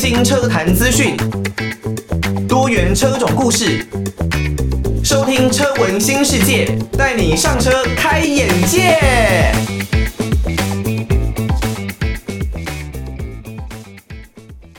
新车坛资讯，多元车种故事，收听车闻新世界，带你上车开眼界。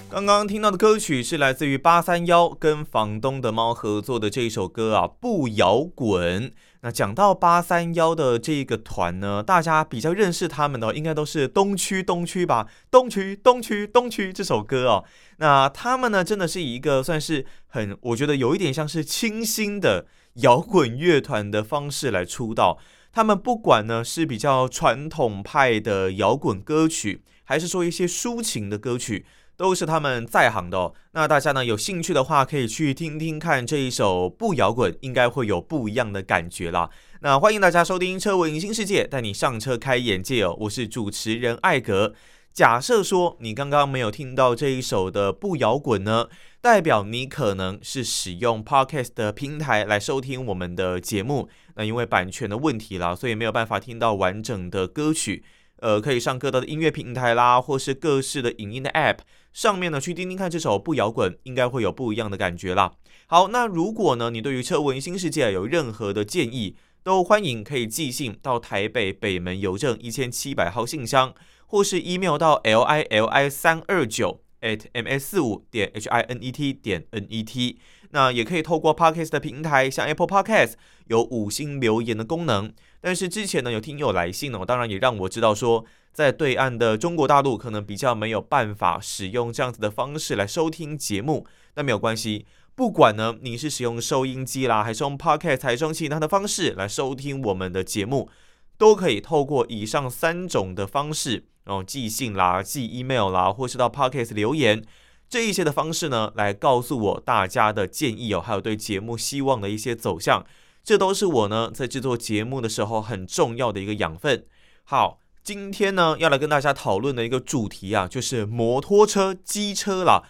刚刚听到的歌曲是来自于八三幺跟房东的猫合作的这首歌啊，不摇滚。那讲到八三夭的这个团呢，大家比较认识他们的，应该都是东区东区吧？东区东区东区这首歌哦。那他们呢，真的是以一个算是很，我觉得有一点像是清新的摇滚乐团的方式来出道。他们不管呢是比较传统派的摇滚歌曲，还是说一些抒情的歌曲。都是他们在行的哦。那大家呢有兴趣的话，可以去听听看这一首不摇滚，应该会有不一样的感觉啦。那欢迎大家收听《车闻新世界》，带你上车开眼界哦。我是主持人艾格。假设说你刚刚没有听到这一首的不摇滚呢，代表你可能是使用 Podcast 的平台来收听我们的节目。那因为版权的问题啦，所以没有办法听到完整的歌曲。呃，可以上各大的音乐平台啦，或是各式的影音的 App 上面呢，去听听看这首不摇滚，应该会有不一样的感觉啦。好，那如果呢，你对于车文新世界有任何的建议，都欢迎可以寄信到台北北门邮政一千七百号信箱，或是 email 到 l i l i 三二九 at m s 四五点 h i n e t 点 n e t。那也可以透过 Podcast 的平台，像 Apple Podcast 有五星留言的功能。但是之前呢，有听友来信呢，当然也让我知道说，在对岸的中国大陆可能比较没有办法使用这样子的方式来收听节目。那没有关系，不管呢你是使用收音机啦，还是用 Podcast，还是用其他的方式来收听我们的节目，都可以透过以上三种的方式，然后寄信啦、寄 email 啦，或是到 Podcast 留言。这一些的方式呢，来告诉我大家的建议哦，还有对节目希望的一些走向，这都是我呢在制作节目的时候很重要的一个养分。好，今天呢要来跟大家讨论的一个主题啊，就是摩托车、机车啦。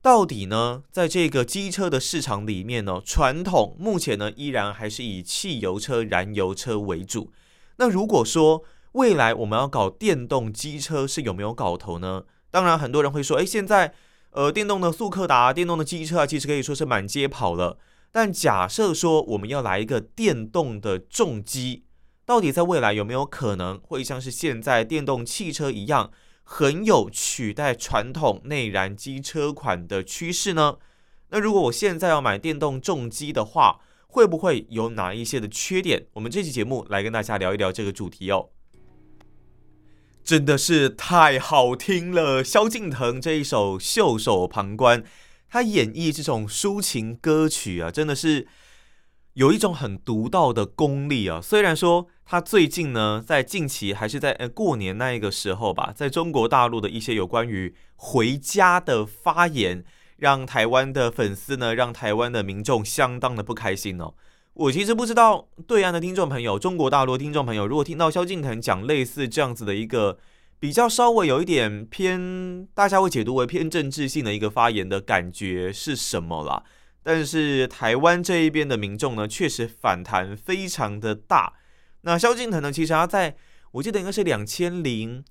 到底呢，在这个机车的市场里面呢，传统目前呢依然还是以汽油车、燃油车为主。那如果说未来我们要搞电动机车，是有没有搞头呢？当然，很多人会说，哎，现在。呃，电动的速克达、电动的机车啊，其实可以说是满街跑了。但假设说我们要来一个电动的重机，到底在未来有没有可能会像是现在电动汽车一样，很有取代传统内燃机车款的趋势呢？那如果我现在要买电动重机的话，会不会有哪一些的缺点？我们这期节目来跟大家聊一聊这个主题哦。真的是太好听了！萧敬腾这一首《袖手旁观》，他演绎这种抒情歌曲啊，真的是有一种很独到的功力啊。虽然说他最近呢，在近期还是在呃过年那一个时候吧，在中国大陆的一些有关于回家的发言，让台湾的粉丝呢，让台湾的民众相当的不开心哦。我其实不知道对岸的听众朋友，中国大陆听众朋友，如果听到萧敬腾讲类似这样子的一个比较稍微有一点偏，大家会解读为偏政治性的一个发言的感觉是什么啦？但是台湾这一边的民众呢，确实反弹非常的大。那萧敬腾呢，其实他在我记得应该是两千零。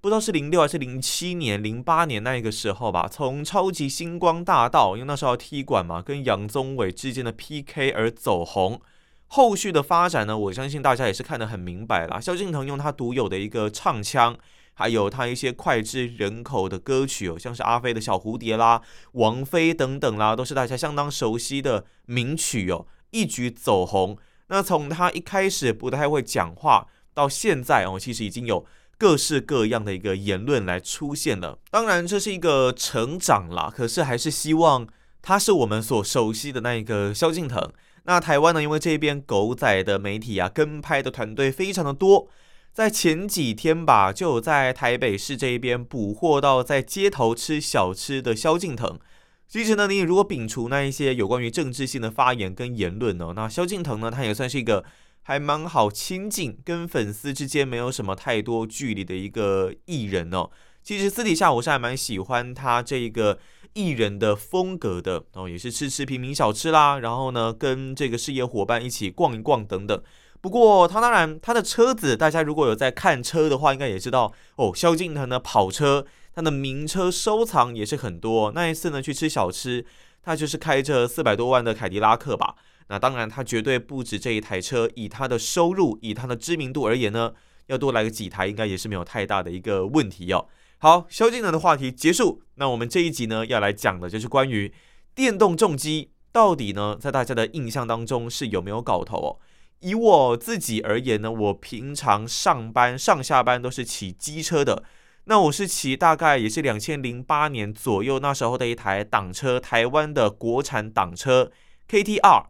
不知道是零六还是零七年、零八年那个时候吧，从超级星光大道，因为那时候要踢馆嘛，跟杨宗纬之间的 PK 而走红。后续的发展呢，我相信大家也是看得很明白啦。萧敬腾用他独有的一个唱腔，还有他一些脍炙人口的歌曲哦，像是阿飞的小蝴蝶啦、王菲等等啦，都是大家相当熟悉的名曲哦，一举走红。那从他一开始不太会讲话，到现在哦，其实已经有。各式各样的一个言论来出现了，当然这是一个成长啦，可是还是希望他是我们所熟悉的那一个萧敬腾。那台湾呢，因为这边狗仔的媒体啊，跟拍的团队非常的多，在前几天吧，就有在台北市这一边捕获到在街头吃小吃的萧敬腾。其实呢，你如果摒除那一些有关于政治性的发言跟言论呢，那萧敬腾呢，他也算是一个。还蛮好亲近，跟粉丝之间没有什么太多距离的一个艺人哦。其实私底下我是还蛮喜欢他这个艺人的风格的哦，也是吃吃平民小吃啦，然后呢跟这个事业伙伴一起逛一逛等等。不过他当然他的车子，大家如果有在看车的话，应该也知道哦。萧敬腾的跑车他的名车收藏也是很多。那一次呢，去吃小吃，他就是开着四百多万的凯迪拉克吧。那当然，他绝对不止这一台车。以他的收入，以他的知名度而言呢，要多来个几台，应该也是没有太大的一个问题哦。好，萧敬腾的话题结束。那我们这一集呢，要来讲的就是关于电动重机到底呢，在大家的印象当中是有没有搞头哦？以我自己而言呢，我平常上班上下班都是骑机车的。那我是骑大概也是两千零八年左右那时候的一台挡车，台湾的国产挡车 KTR。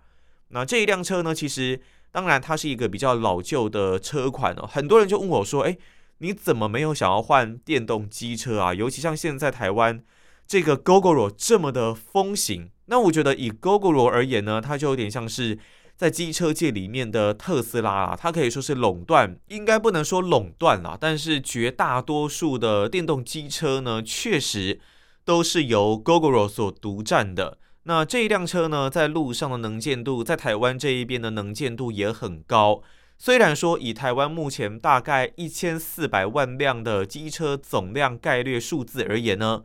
那这一辆车呢，其实当然它是一个比较老旧的车款哦。很多人就问我说：“诶。”你怎么没有想要换电动机车啊？尤其像现在台湾这个 Gogoro 这么的风行，那我觉得以 Gogoro 而言呢，它就有点像是在机车界里面的特斯拉啊，它可以说是垄断，应该不能说垄断啦，但是绝大多数的电动机车呢，确实都是由 Gogoro 所独占的。那这一辆车呢，在路上的能见度，在台湾这一边的能见度也很高。虽然说以台湾目前大概一千四百万辆的机车总量概略数字而言呢，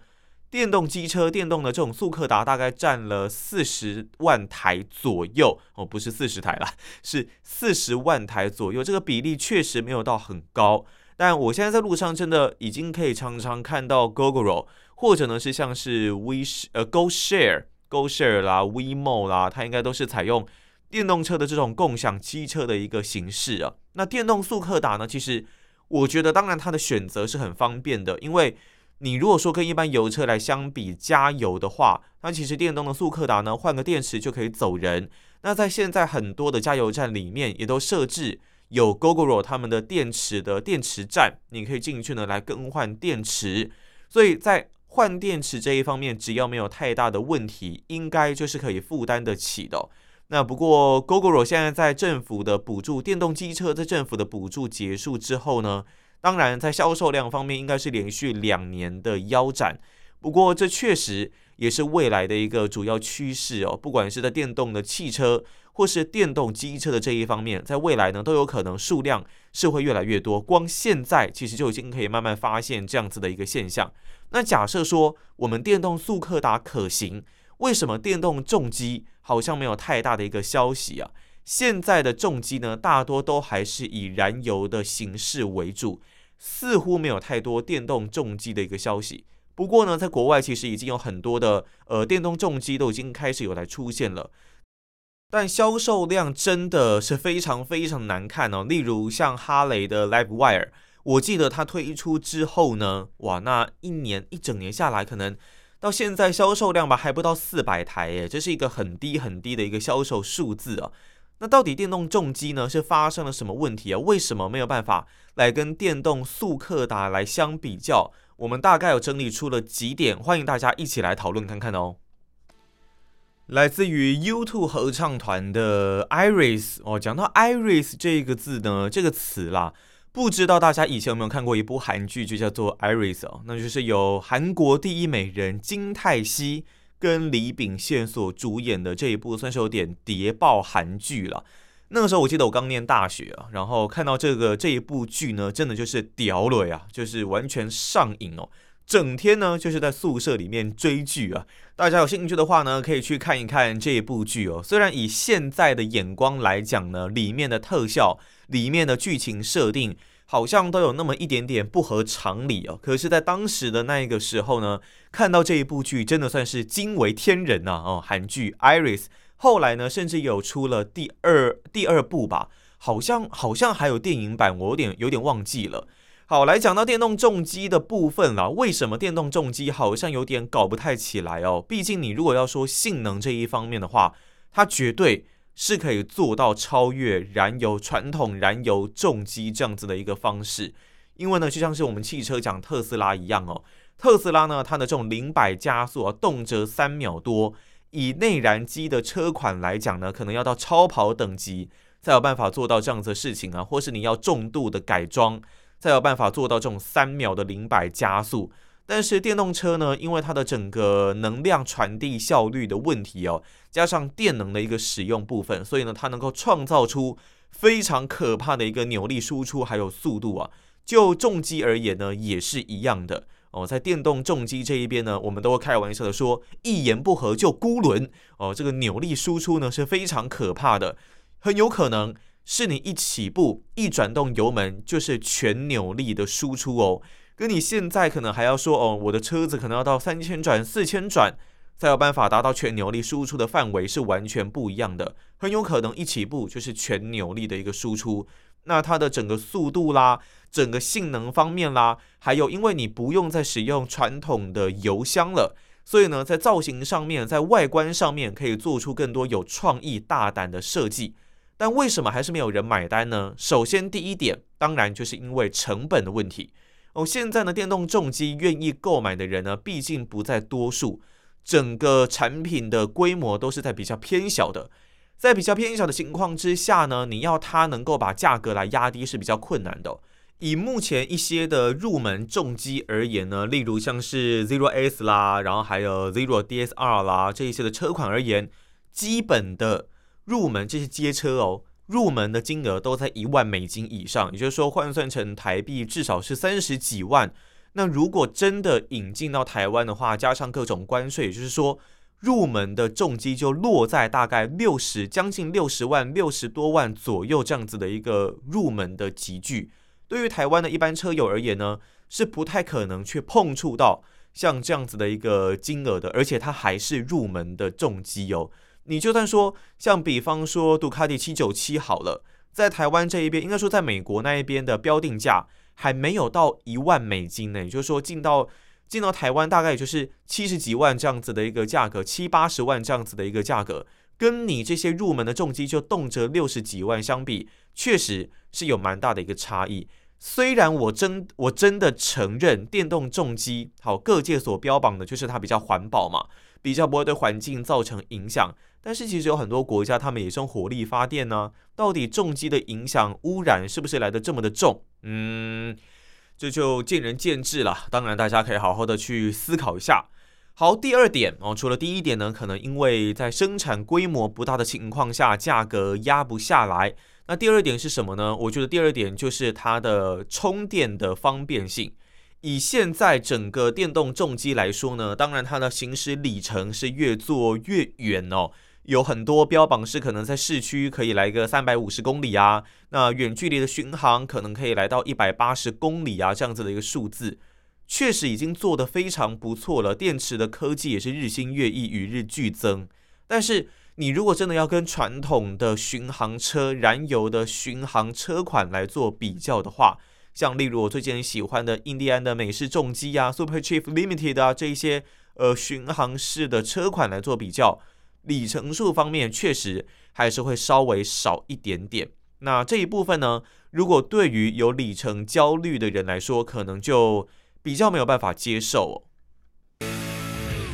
电动机车、电动的这种速克达大概占了四十万台左右哦，不是四十台啦，是四十万台左右。这个比例确实没有到很高，但我现在在路上真的已经可以常常看到 Gogoro，或者呢是像是 We 呃 GoShare、GoShare 啦、WeMo 啦，它应该都是采用。电动车的这种共享机车的一个形式啊，那电动速克达呢？其实我觉得，当然它的选择是很方便的，因为你如果说跟一般油车来相比，加油的话，那其实电动的速克达呢，换个电池就可以走人。那在现在很多的加油站里面，也都设置有 Gogoro 他们的电池的电池站，你可以进去呢来更换电池。所以在换电池这一方面，只要没有太大的问题，应该就是可以负担得起的。那不过，Gogoro 现在在政府的补助，电动机车在政府的补助结束之后呢，当然在销售量方面应该是连续两年的腰斩。不过，这确实也是未来的一个主要趋势哦。不管是在电动的汽车或是电动机车的这一方面，在未来呢都有可能数量是会越来越多。光现在其实就已经可以慢慢发现这样子的一个现象。那假设说我们电动速克达可行。为什么电动重机好像没有太大的一个消息啊？现在的重机呢，大多都还是以燃油的形式为主，似乎没有太多电动重机的一个消息。不过呢，在国外其实已经有很多的呃电动重机都已经开始有来出现了，但销售量真的是非常非常难看哦。例如像哈雷的 LiveWire，我记得它推出之后呢，哇，那一年一整年下来可能。到现在销售量吧还不到四百台耶，这是一个很低很低的一个销售数字啊。那到底电动重机呢是发生了什么问题啊？为什么没有办法来跟电动速克达来相比较？我们大概有整理出了几点，欢迎大家一起来讨论看看哦。来自于 YouTube 合唱团的 Iris 哦，讲到 Iris 这个字呢，这个词啦。不知道大家以前有没有看过一部韩剧，就叫做《Iris》哦，那就是由韩国第一美人金泰熙跟李秉宪所主演的这一部，算是有点谍报韩剧了。那个时候我记得我刚念大学啊，然后看到这个这一部剧呢，真的就是屌了呀，就是完全上瘾哦，整天呢就是在宿舍里面追剧啊。大家有兴趣的话呢，可以去看一看这一部剧哦。虽然以现在的眼光来讲呢，里面的特效。里面的剧情设定好像都有那么一点点不合常理哦，可是，在当时的那个时候呢，看到这一部剧真的算是惊为天人呐！哦，韩剧《Iris》后来呢，甚至有出了第二第二部吧，好像好像还有电影版，我有点有点忘记了。好，来讲到电动重机的部分了，为什么电动重机好像有点搞不太起来哦？毕竟你如果要说性能这一方面的话，它绝对。是可以做到超越燃油传统燃油重机这样子的一个方式，因为呢，就像是我们汽车讲特斯拉一样哦，特斯拉呢，它的这种零百加速啊，动辄三秒多，以内燃机的车款来讲呢，可能要到超跑等级才有办法做到这样子的事情啊，或是你要重度的改装才有办法做到这种三秒的零百加速。但是电动车呢，因为它的整个能量传递效率的问题哦，加上电能的一个使用部分，所以呢，它能够创造出非常可怕的一个扭力输出还有速度啊。就重机而言呢，也是一样的。哦，在电动重机这一边呢，我们都会开玩笑的说，一言不合就孤轮哦，这个扭力输出呢是非常可怕的，很有可能是你一起步一转动油门就是全扭力的输出哦，跟你现在可能还要说哦，我的车子可能要到三千转四千转才有办法达到全扭力输出的范围是完全不一样的，很有可能一起步就是全扭力的一个输出。那它的整个速度啦，整个性能方面啦，还有因为你不用再使用传统的油箱了，所以呢，在造型上面，在外观上面可以做出更多有创意、大胆的设计。但为什么还是没有人买单呢？首先，第一点，当然就是因为成本的问题。哦，现在呢，电动重机愿意购买的人呢，毕竟不在多数，整个产品的规模都是在比较偏小的。在比较偏小的情况之下呢，你要它能够把价格来压低是比较困难的。以目前一些的入门重机而言呢，例如像是 Zero S 啦，然后还有 Zero DSR 啦这一些的车款而言，基本的入门这些街车哦，入门的金额都在一万美金以上，也就是说换算成台币至少是三十几万。那如果真的引进到台湾的话，加上各种关税，也就是说。入门的重机就落在大概六十，将近六十万、六十多万左右这样子的一个入门的级距，对于台湾的一般车友而言呢，是不太可能去碰触到像这样子的一个金额的，而且它还是入门的重机哦。你就算说像比方说杜卡迪七九七好了，在台湾这一边，应该说在美国那一边的标定价还没有到一万美金呢，也就是说进到。进到台湾大概也就是七十几万这样子的一个价格，七八十万这样子的一个价格，跟你这些入门的重机就动辄六十几万相比，确实是有蛮大的一个差异。虽然我真我真的承认电动重机好，各界所标榜的就是它比较环保嘛，比较不会对环境造成影响，但是其实有很多国家他们也是用火力发电呢，到底重机的影响污染是不是来的这么的重？嗯。这就见仁见智了，当然大家可以好好的去思考一下。好，第二点哦，除了第一点呢，可能因为在生产规模不大的情况下，价格压不下来。那第二点是什么呢？我觉得第二点就是它的充电的方便性。以现在整个电动重机来说呢，当然它的行驶里程是越做越远哦。有很多标榜是可能在市区可以来个三百五十公里啊，那远距离的巡航可能可以来到一百八十公里啊，这样子的一个数字，确实已经做得非常不错了。电池的科技也是日新月异，与日俱增。但是你如果真的要跟传统的巡航车、燃油的巡航车款来做比较的话，像例如我最近喜欢的印第安的美式重机啊，Super Chief Limited 啊，这一些呃巡航式的车款来做比较。里程数方面确实还是会稍微少一点点。那这一部分呢，如果对于有里程焦虑的人来说，可能就比较没有办法接受哦。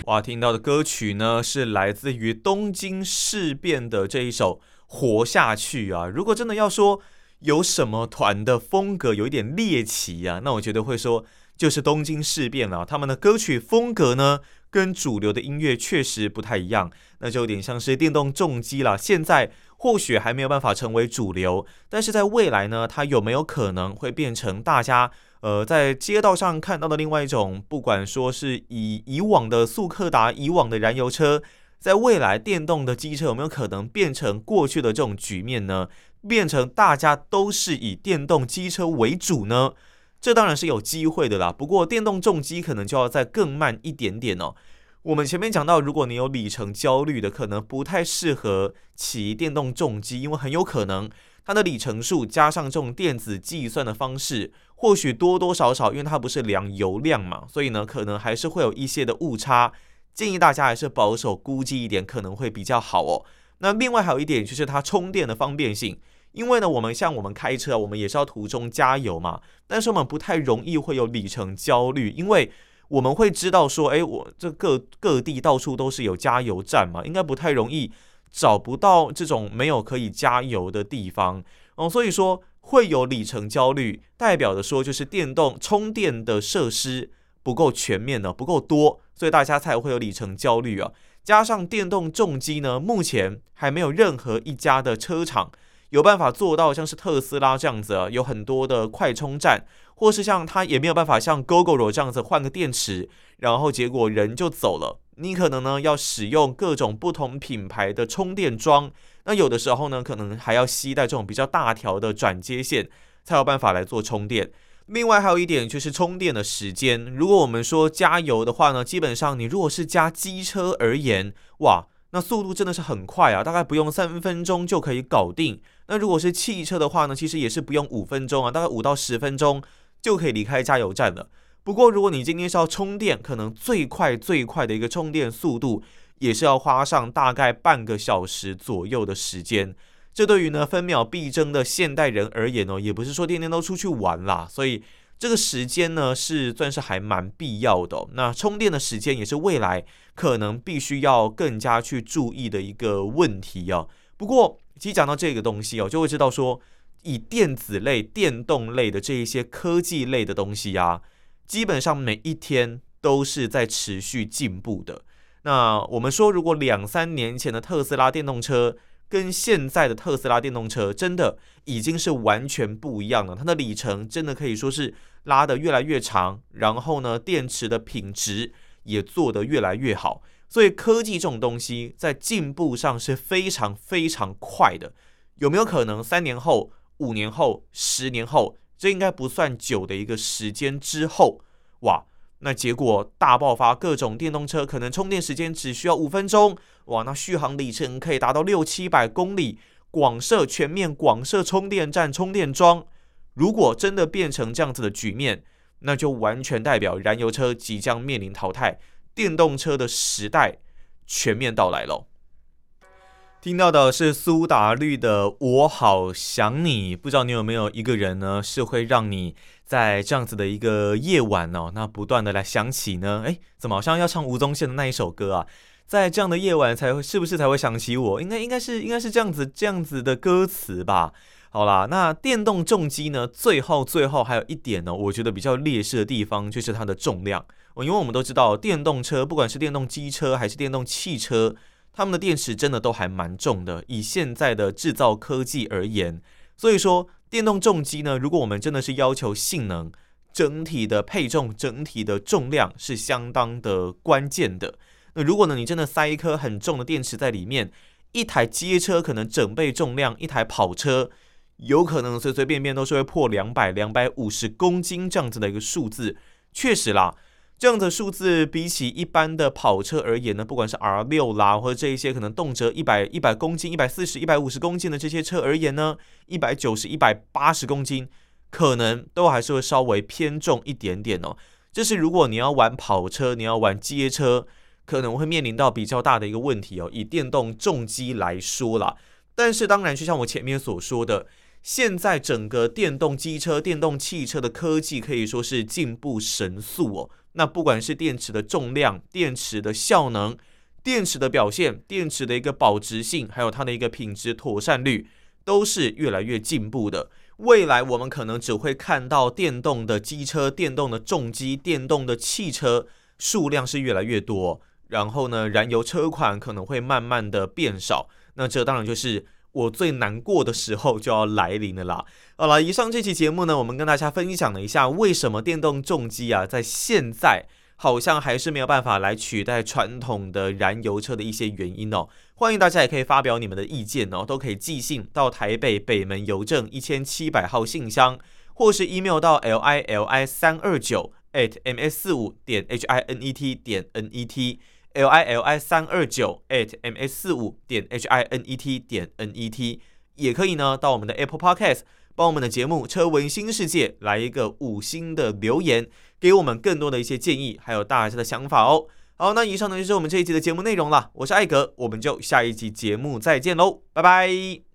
哇，听到的歌曲呢，是来自于东京事变的这一首《活下去》啊。如果真的要说有什么团的风格有一点猎奇啊，那我觉得会说就是东京事变了。他们的歌曲风格呢，跟主流的音乐确实不太一样，那就有点像是电动重机了。现在或许还没有办法成为主流，但是在未来呢，它有没有可能会变成大家呃在街道上看到的另外一种？不管说是以以往的速克达、以往的燃油车，在未来电动的机车有没有可能变成过去的这种局面呢？变成大家都是以电动机车为主呢？这当然是有机会的啦，不过电动重机可能就要再更慢一点点哦。我们前面讲到，如果你有里程焦虑的，可能不太适合骑电动重机，因为很有可能它的里程数加上这种电子计算的方式，或许多多少少，因为它不是量油量嘛，所以呢，可能还是会有一些的误差。建议大家还是保守估计一点，可能会比较好哦。那另外还有一点就是它充电的方便性。因为呢，我们像我们开车，我们也是要途中加油嘛。但是我们不太容易会有里程焦虑，因为我们会知道说，哎，我这各各地到处都是有加油站嘛，应该不太容易找不到这种没有可以加油的地方哦。所以说会有里程焦虑，代表的说就是电动充电的设施不够全面呢，不够多，所以大家才会有里程焦虑啊。加上电动重机呢，目前还没有任何一家的车厂。有办法做到像是特斯拉这样子啊，有很多的快充站，或是像它也没有办法像 Gogoro 这样子换个电池，然后结果人就走了。你可能呢要使用各种不同品牌的充电桩，那有的时候呢可能还要携带这种比较大条的转接线，才有办法来做充电。另外还有一点就是充电的时间，如果我们说加油的话呢，基本上你如果是加机车而言，哇，那速度真的是很快啊，大概不用三分钟就可以搞定。那如果是汽车的话呢，其实也是不用五分钟啊，大概五到十分钟就可以离开加油站了。不过如果你今天是要充电，可能最快最快的一个充电速度也是要花上大概半个小时左右的时间。这对于呢分秒必争的现代人而言呢，也不是说天天都出去玩啦，所以这个时间呢是算是还蛮必要的。那充电的时间也是未来可能必须要更加去注意的一个问题啊。不过，其实讲到这个东西哦，就会知道说，以电子类、电动类的这一些科技类的东西啊，基本上每一天都是在持续进步的。那我们说，如果两三年前的特斯拉电动车，跟现在的特斯拉电动车真的已经是完全不一样了，它的里程真的可以说是拉得越来越长，然后呢，电池的品质也做得越来越好。所以科技这种东西在进步上是非常非常快的。有没有可能三年后、五年后、十年后，这应该不算久的一个时间之后，哇？那结果大爆发，各种电动车可能充电时间只需要五分钟，哇，那续航里程可以达到六七百公里，广设全面广设充电站、充电桩。如果真的变成这样子的局面，那就完全代表燃油车即将面临淘汰，电动车的时代全面到来喽。听到的是苏打绿的《我好想你》，不知道你有没有一个人呢，是会让你在这样子的一个夜晚哦，那不断的来想起呢？诶，怎么好像要唱吴宗宪的那一首歌啊？在这样的夜晚才会，是不是才会想起我？应该应该是应该是这样子这样子的歌词吧？好啦，那电动重机呢？最后最后还有一点呢，我觉得比较劣势的地方就是它的重量。因为我们都知道，电动车不管是电动机车还是电动汽车。他们的电池真的都还蛮重的，以现在的制造科技而言，所以说电动重机呢，如果我们真的是要求性能，整体的配重、整体的重量是相当的关键的。那如果呢，你真的塞一颗很重的电池在里面，一台街车可能整备重量，一台跑车有可能随随便便都是会破两百、两百五十公斤这样子的一个数字，确实啦。这样的数字比起一般的跑车而言呢，不管是 R 六啦，或者这一些可能动辄一百一百公斤、一百四十、一百五十公斤的这些车而言呢，一百九十、一百八十公斤，可能都还是会稍微偏重一点点哦。这是如果你要玩跑车，你要玩街车，可能会面临到比较大的一个问题哦。以电动重机来说啦，但是当然，就像我前面所说的，现在整个电动机车、电动汽车的科技可以说是进步神速哦。那不管是电池的重量、电池的效能、电池的表现、电池的一个保值性，还有它的一个品质妥善率，都是越来越进步的。未来我们可能只会看到电动的机车、电动的重机、电动的汽车数量是越来越多，然后呢，燃油车款可能会慢慢的变少。那这当然就是。我最难过的时候就要来临了啦！好了，以上这期节目呢，我们跟大家分享了一下为什么电动重机啊，在现在好像还是没有办法来取代传统的燃油车的一些原因哦。欢迎大家也可以发表你们的意见哦，都可以寄信到台北北门邮政一千七百号信箱，或是 email 到 l i l i 三二九 at m s 四五点 h i n e t 点 n e t。L i l i 三二九 at m s 四五点 h i n e t 点 n e t 也可以呢，到我们的 Apple Podcast 帮我们的节目《车文新世界》来一个五星的留言，给我们更多的一些建议，还有大家的想法哦。好，那以上呢就是我们这一集的节目内容了。我是艾格，我们就下一集节目再见喽，拜拜。